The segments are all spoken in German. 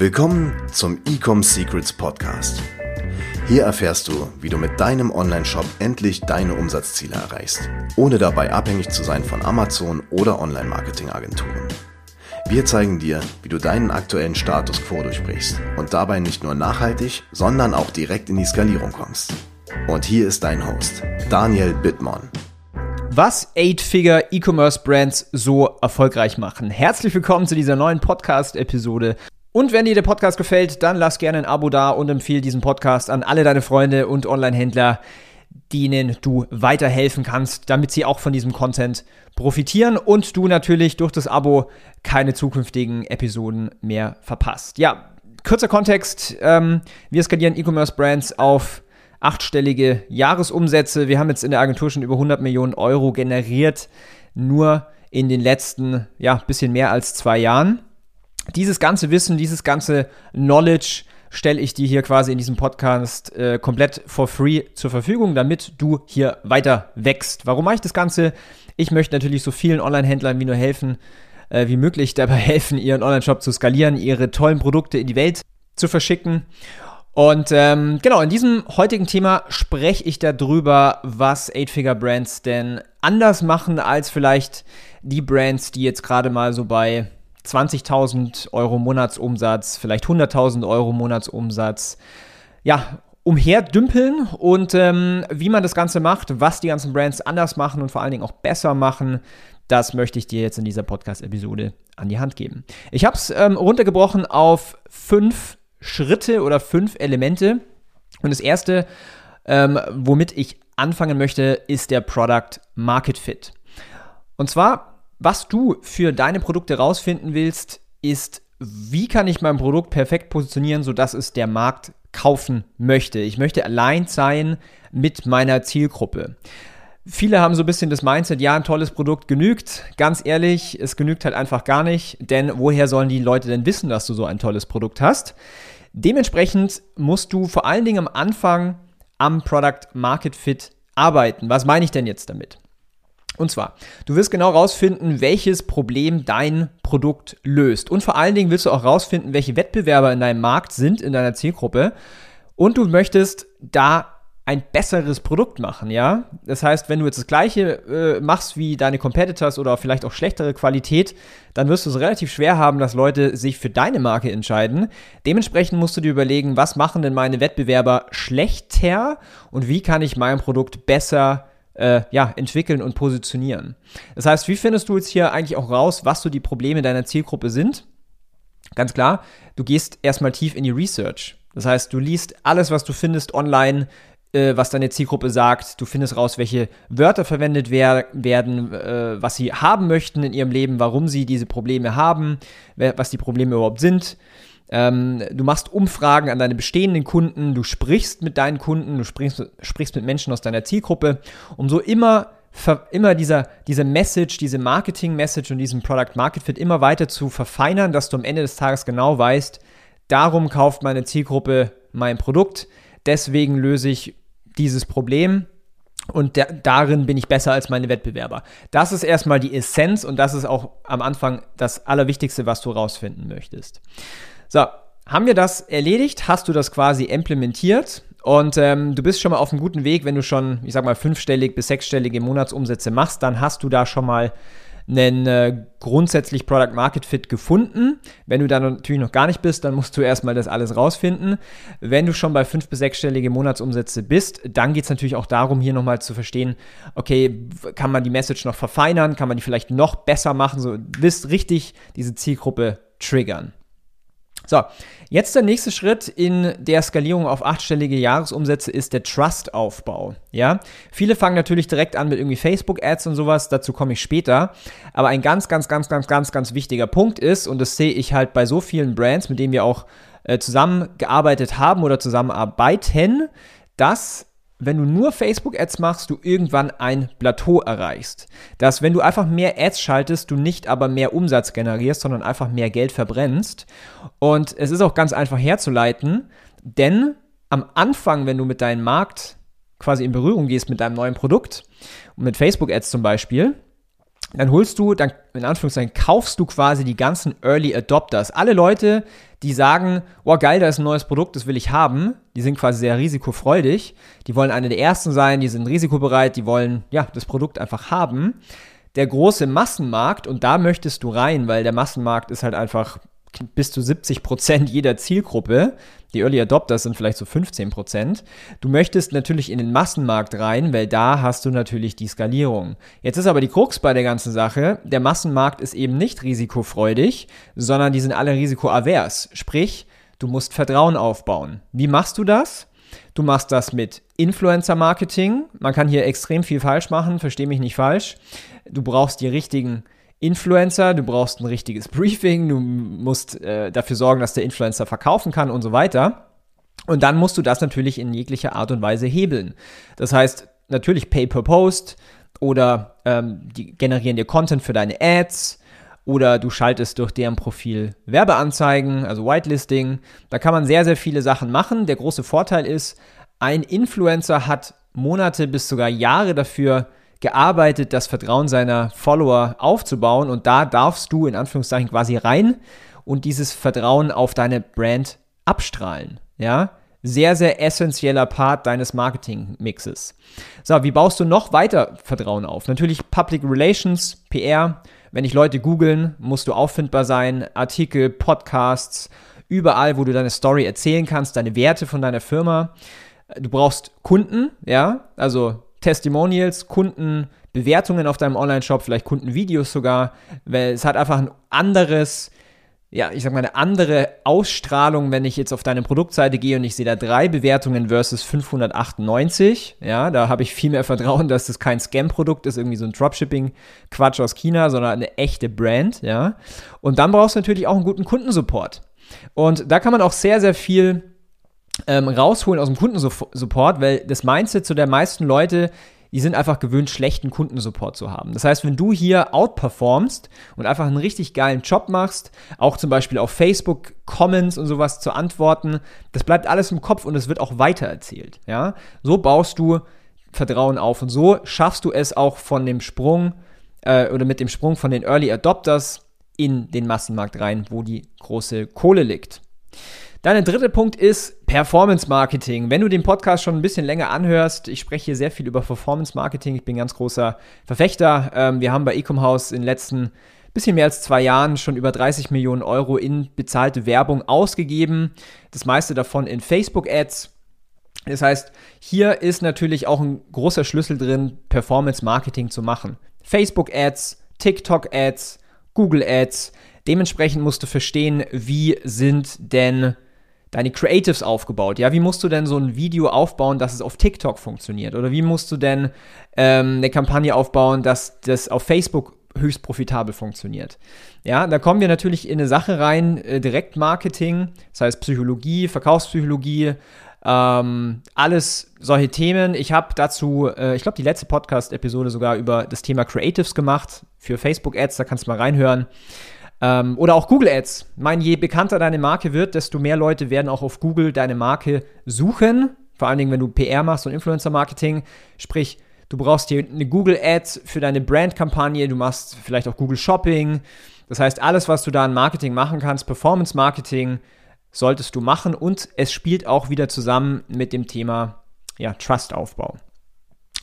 Willkommen zum Ecom Secrets Podcast. Hier erfährst du, wie du mit deinem Online-Shop endlich deine Umsatzziele erreichst, ohne dabei abhängig zu sein von Amazon oder Online-Marketing-Agenturen. Wir zeigen dir, wie du deinen aktuellen Status quo durchbrichst und dabei nicht nur nachhaltig, sondern auch direkt in die Skalierung kommst. Und hier ist dein Host, Daniel Bittmann. Was Eight-Figure E-Commerce Brands so erfolgreich machen. Herzlich willkommen zu dieser neuen Podcast-Episode. Und wenn dir der Podcast gefällt, dann lass gerne ein Abo da und empfehle diesen Podcast an alle deine Freunde und Online-Händler, denen du weiterhelfen kannst, damit sie auch von diesem Content profitieren und du natürlich durch das Abo keine zukünftigen Episoden mehr verpasst. Ja, kurzer Kontext. Ähm, wir skalieren E-Commerce-Brands auf achtstellige Jahresumsätze. Wir haben jetzt in der Agentur schon über 100 Millionen Euro generiert, nur in den letzten, ja, bisschen mehr als zwei Jahren. Dieses ganze Wissen, dieses ganze Knowledge stelle ich dir hier quasi in diesem Podcast äh, komplett for free zur Verfügung, damit du hier weiter wächst. Warum mache ich das Ganze? Ich möchte natürlich so vielen Online-Händlern wie nur helfen, äh, wie möglich dabei helfen, ihren Online-Shop zu skalieren, ihre tollen Produkte in die Welt zu verschicken. Und ähm, genau, in diesem heutigen Thema spreche ich darüber, was Eight-Figure-Brands denn anders machen als vielleicht die Brands, die jetzt gerade mal so bei 20.000 Euro Monatsumsatz, vielleicht 100.000 Euro Monatsumsatz, ja, umherdümpeln und ähm, wie man das Ganze macht, was die ganzen Brands anders machen und vor allen Dingen auch besser machen, das möchte ich dir jetzt in dieser Podcast-Episode an die Hand geben. Ich habe es ähm, runtergebrochen auf fünf Schritte oder fünf Elemente. Und das erste, ähm, womit ich anfangen möchte, ist der Product Market Fit. Und zwar was du für deine Produkte rausfinden willst, ist, wie kann ich mein Produkt perfekt positionieren, sodass es der Markt kaufen möchte. Ich möchte allein sein mit meiner Zielgruppe. Viele haben so ein bisschen das Mindset, ja, ein tolles Produkt genügt. Ganz ehrlich, es genügt halt einfach gar nicht, denn woher sollen die Leute denn wissen, dass du so ein tolles Produkt hast? Dementsprechend musst du vor allen Dingen am Anfang am Product Market Fit arbeiten. Was meine ich denn jetzt damit? Und zwar, du wirst genau rausfinden, welches Problem dein Produkt löst. Und vor allen Dingen willst du auch rausfinden, welche Wettbewerber in deinem Markt sind, in deiner Zielgruppe. Und du möchtest da ein besseres Produkt machen, ja? Das heißt, wenn du jetzt das gleiche äh, machst wie deine Competitors oder vielleicht auch schlechtere Qualität, dann wirst du es relativ schwer haben, dass Leute sich für deine Marke entscheiden. Dementsprechend musst du dir überlegen, was machen denn meine Wettbewerber schlechter und wie kann ich mein Produkt besser äh, ja, entwickeln und positionieren. Das heißt, wie findest du jetzt hier eigentlich auch raus, was so die Probleme deiner Zielgruppe sind? Ganz klar, du gehst erstmal tief in die Research. Das heißt, du liest alles, was du findest online, äh, was deine Zielgruppe sagt. Du findest raus, welche Wörter verwendet wer werden, äh, was sie haben möchten in ihrem Leben, warum sie diese Probleme haben, was die Probleme überhaupt sind. Ähm, du machst Umfragen an deine bestehenden Kunden, du sprichst mit deinen Kunden, du sprichst, sprichst mit Menschen aus deiner Zielgruppe, um so immer, immer dieser, diese Message, diese Marketing-Message und diesen Product-Market-Fit immer weiter zu verfeinern, dass du am Ende des Tages genau weißt, darum kauft meine Zielgruppe mein Produkt, deswegen löse ich dieses Problem und der, darin bin ich besser als meine Wettbewerber. Das ist erstmal die Essenz und das ist auch am Anfang das Allerwichtigste, was du rausfinden möchtest. So, haben wir das erledigt? Hast du das quasi implementiert? Und ähm, du bist schon mal auf einem guten Weg, wenn du schon, ich sag mal, fünfstellig bis sechsstellige Monatsumsätze machst, dann hast du da schon mal einen äh, grundsätzlich Product Market Fit gefunden. Wenn du da natürlich noch gar nicht bist, dann musst du erstmal das alles rausfinden. Wenn du schon bei fünf bis sechsstellige Monatsumsätze bist, dann geht es natürlich auch darum, hier nochmal zu verstehen, okay, kann man die Message noch verfeinern, kann man die vielleicht noch besser machen, so wirst richtig diese Zielgruppe triggern. So, jetzt der nächste Schritt in der Skalierung auf achtstellige Jahresumsätze ist der Trust-Aufbau. Ja, viele fangen natürlich direkt an mit irgendwie Facebook-Ads und sowas, dazu komme ich später. Aber ein ganz, ganz, ganz, ganz, ganz, ganz wichtiger Punkt ist, und das sehe ich halt bei so vielen Brands, mit denen wir auch äh, zusammengearbeitet haben oder zusammenarbeiten, dass wenn du nur Facebook-Ads machst, du irgendwann ein Plateau erreichst. Dass, wenn du einfach mehr Ads schaltest, du nicht aber mehr Umsatz generierst, sondern einfach mehr Geld verbrennst. Und es ist auch ganz einfach herzuleiten, denn am Anfang, wenn du mit deinem Markt quasi in Berührung gehst mit deinem neuen Produkt, mit Facebook-Ads zum Beispiel, dann holst du, dann in Anführungszeichen kaufst du quasi die ganzen Early Adopters. Alle Leute, die sagen, oh geil, da ist ein neues Produkt, das will ich haben, die sind quasi sehr risikofreudig, die wollen eine der ersten sein, die sind risikobereit, die wollen ja das Produkt einfach haben. Der große Massenmarkt, und da möchtest du rein, weil der Massenmarkt ist halt einfach bis zu 70 Prozent jeder Zielgruppe. Die Early Adopters sind vielleicht so 15 Prozent. Du möchtest natürlich in den Massenmarkt rein, weil da hast du natürlich die Skalierung. Jetzt ist aber die Krux bei der ganzen Sache, der Massenmarkt ist eben nicht risikofreudig, sondern die sind alle risikoavers. Sprich, du musst Vertrauen aufbauen. Wie machst du das? Du machst das mit Influencer-Marketing. Man kann hier extrem viel falsch machen, verstehe mich nicht falsch. Du brauchst die richtigen Influencer, du brauchst ein richtiges Briefing, du musst äh, dafür sorgen, dass der Influencer verkaufen kann und so weiter. Und dann musst du das natürlich in jeglicher Art und Weise hebeln. Das heißt, natürlich Pay per Post oder ähm, die generieren dir Content für deine Ads oder du schaltest durch deren Profil Werbeanzeigen, also Whitelisting. Da kann man sehr, sehr viele Sachen machen. Der große Vorteil ist, ein Influencer hat Monate bis sogar Jahre dafür gearbeitet, das Vertrauen seiner Follower aufzubauen und da darfst du in Anführungszeichen quasi rein und dieses Vertrauen auf deine Brand abstrahlen. Ja, sehr, sehr essentieller Part deines Marketing-Mixes. So, wie baust du noch weiter Vertrauen auf? Natürlich Public Relations, PR. Wenn dich Leute googeln, musst du auffindbar sein. Artikel, Podcasts, überall, wo du deine Story erzählen kannst, deine Werte von deiner Firma. Du brauchst Kunden, ja, also Testimonials, Kundenbewertungen auf deinem Online-Shop, vielleicht Kundenvideos sogar, weil es hat einfach ein anderes, ja, ich sag mal, eine andere Ausstrahlung, wenn ich jetzt auf deine Produktseite gehe und ich sehe da drei Bewertungen versus 598. Ja, da habe ich viel mehr Vertrauen, dass das kein Scam-Produkt ist, irgendwie so ein Dropshipping-Quatsch aus China, sondern eine echte Brand. Ja, und dann brauchst du natürlich auch einen guten Kundensupport. Und da kann man auch sehr, sehr viel ähm, rausholen aus dem Kundensupport, weil das Mindset zu der meisten Leute, die sind einfach gewöhnt, schlechten Kundensupport zu haben. Das heißt, wenn du hier outperformst und einfach einen richtig geilen Job machst, auch zum Beispiel auf Facebook Comments und sowas zu antworten, das bleibt alles im Kopf und es wird auch weitererzählt. Ja? So baust du Vertrauen auf und so schaffst du es auch von dem Sprung äh, oder mit dem Sprung von den Early Adopters in den Massenmarkt rein, wo die große Kohle liegt. Dann der dritte Punkt ist Performance Marketing. Wenn du den Podcast schon ein bisschen länger anhörst, ich spreche hier sehr viel über Performance Marketing. Ich bin ganz großer Verfechter. Ähm, wir haben bei Ecom House in den letzten bisschen mehr als zwei Jahren schon über 30 Millionen Euro in bezahlte Werbung ausgegeben. Das meiste davon in Facebook-Ads. Das heißt, hier ist natürlich auch ein großer Schlüssel drin, Performance Marketing zu machen. Facebook-Ads, TikTok-Ads, Google-Ads. Dementsprechend musst du verstehen, wie sind denn deine Creatives aufgebaut? Ja, wie musst du denn so ein Video aufbauen, dass es auf TikTok funktioniert? Oder wie musst du denn ähm, eine Kampagne aufbauen, dass das auf Facebook höchst profitabel funktioniert? Ja, da kommen wir natürlich in eine Sache rein, äh, Direktmarketing, das heißt Psychologie, Verkaufspsychologie, ähm, alles solche Themen. Ich habe dazu, äh, ich glaube, die letzte Podcast-Episode sogar über das Thema Creatives gemacht für Facebook-Ads, da kannst du mal reinhören. Ähm, oder auch Google Ads. Ich meine, je bekannter deine Marke wird, desto mehr Leute werden auch auf Google deine Marke suchen. Vor allen Dingen, wenn du PR machst und Influencer-Marketing. Sprich, du brauchst hier eine Google Ads für deine Brand-Kampagne. Du machst vielleicht auch Google Shopping. Das heißt, alles, was du da an Marketing machen kannst, Performance-Marketing, solltest du machen. Und es spielt auch wieder zusammen mit dem Thema ja, Trust-Aufbau.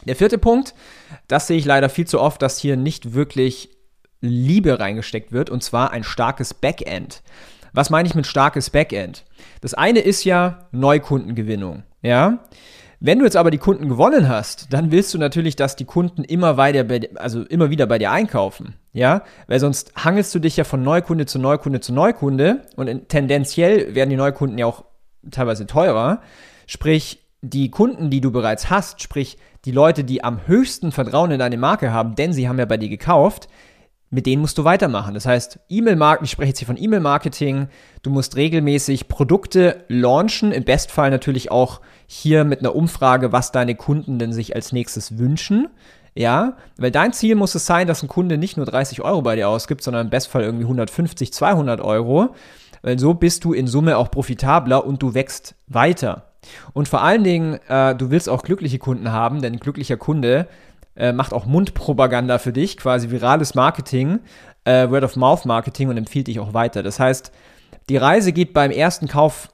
Der vierte Punkt, das sehe ich leider viel zu oft, dass hier nicht wirklich Liebe reingesteckt wird, und zwar ein starkes Backend. Was meine ich mit starkes Backend? Das eine ist ja Neukundengewinnung, ja. Wenn du jetzt aber die Kunden gewonnen hast, dann willst du natürlich, dass die Kunden immer weiter, also immer wieder bei dir einkaufen, ja, weil sonst hangelst du dich ja von Neukunde zu Neukunde zu Neukunde und tendenziell werden die Neukunden ja auch teilweise teurer. Sprich, die Kunden, die du bereits hast, sprich die Leute, die am höchsten Vertrauen in deine Marke haben, denn sie haben ja bei dir gekauft, mit denen musst du weitermachen. Das heißt, E-Mail-Marketing, ich spreche jetzt hier von E-Mail-Marketing, du musst regelmäßig Produkte launchen, im Bestfall natürlich auch hier mit einer Umfrage, was deine Kunden denn sich als nächstes wünschen. Ja, weil dein Ziel muss es sein, dass ein Kunde nicht nur 30 Euro bei dir ausgibt, sondern im Bestfall irgendwie 150, 200 Euro, weil so bist du in Summe auch profitabler und du wächst weiter. Und vor allen Dingen, äh, du willst auch glückliche Kunden haben, denn ein glücklicher Kunde äh, macht auch Mundpropaganda für dich, quasi virales Marketing, äh, Word-of-Mouth-Marketing und empfiehlt dich auch weiter. Das heißt, die Reise geht beim ersten Kauf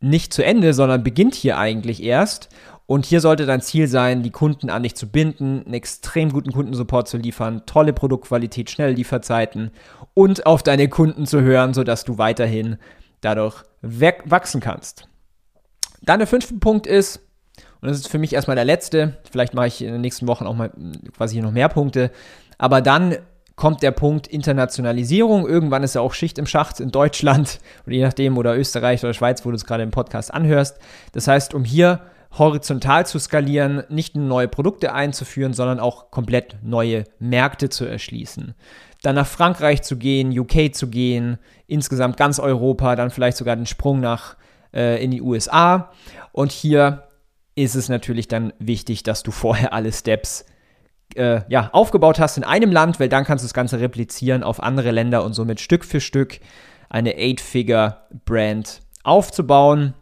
nicht zu Ende, sondern beginnt hier eigentlich erst. Und hier sollte dein Ziel sein, die Kunden an dich zu binden, einen extrem guten Kundensupport zu liefern, tolle Produktqualität, schnelle Lieferzeiten und auf deine Kunden zu hören, sodass du weiterhin dadurch wachsen kannst. Dann der fünfte Punkt ist, und das ist für mich erstmal der letzte, vielleicht mache ich in den nächsten Wochen auch mal quasi hier noch mehr Punkte, aber dann kommt der Punkt Internationalisierung. Irgendwann ist ja auch Schicht im Schacht in Deutschland oder je nachdem oder Österreich oder Schweiz, wo du es gerade im Podcast anhörst. Das heißt, um hier horizontal zu skalieren, nicht nur neue Produkte einzuführen, sondern auch komplett neue Märkte zu erschließen. Dann nach Frankreich zu gehen, UK zu gehen, insgesamt ganz Europa, dann vielleicht sogar den Sprung nach äh, in die USA. Und hier ist es natürlich dann wichtig, dass du vorher alle Steps äh, ja, aufgebaut hast in einem Land, weil dann kannst du das Ganze replizieren auf andere Länder und somit Stück für Stück eine Eight-Figure-Brand aufzubauen.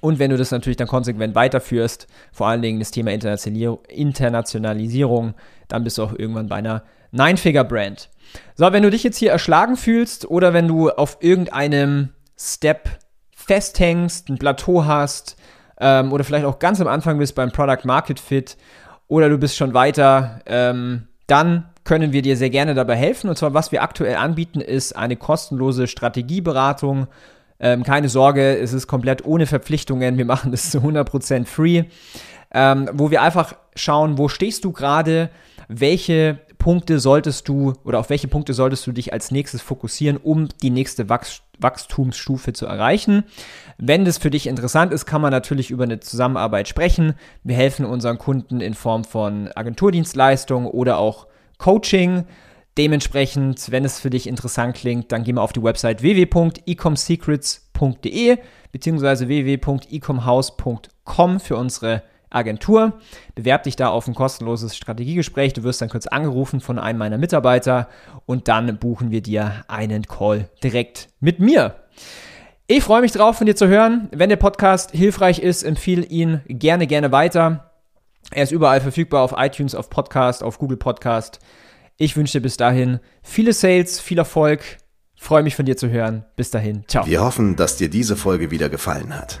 Und wenn du das natürlich dann konsequent weiterführst, vor allen Dingen das Thema Internationalisierung, dann bist du auch irgendwann bei einer Nine-Figure-Brand. So, wenn du dich jetzt hier erschlagen fühlst oder wenn du auf irgendeinem Step festhängst, ein Plateau hast ähm, oder vielleicht auch ganz am Anfang bist beim Product Market Fit oder du bist schon weiter, ähm, dann können wir dir sehr gerne dabei helfen. Und zwar, was wir aktuell anbieten, ist eine kostenlose Strategieberatung. Ähm, keine Sorge, es ist komplett ohne Verpflichtungen. Wir machen das zu 100% free, ähm, wo wir einfach schauen, wo stehst du gerade, welche Punkte solltest du oder auf welche Punkte solltest du dich als nächstes fokussieren, um die nächste Wachs Wachstumsstufe zu erreichen. Wenn das für dich interessant ist, kann man natürlich über eine Zusammenarbeit sprechen. Wir helfen unseren Kunden in Form von Agenturdienstleistungen oder auch Coaching. Dementsprechend, wenn es für dich interessant klingt, dann geh mal auf die Website www.ecomsecrets.de bzw. www.ecomhouse.com für unsere Agentur. Bewerb dich da auf ein kostenloses Strategiegespräch. Du wirst dann kurz angerufen von einem meiner Mitarbeiter und dann buchen wir dir einen Call direkt mit mir. Ich freue mich drauf, von dir zu hören. Wenn der Podcast hilfreich ist, empfehle ihn gerne, gerne weiter. Er ist überall verfügbar auf iTunes, auf Podcast, auf Google Podcast. Ich wünsche dir bis dahin viele Sales, viel Erfolg. Freue mich von dir zu hören. Bis dahin. Ciao. Wir hoffen, dass dir diese Folge wieder gefallen hat.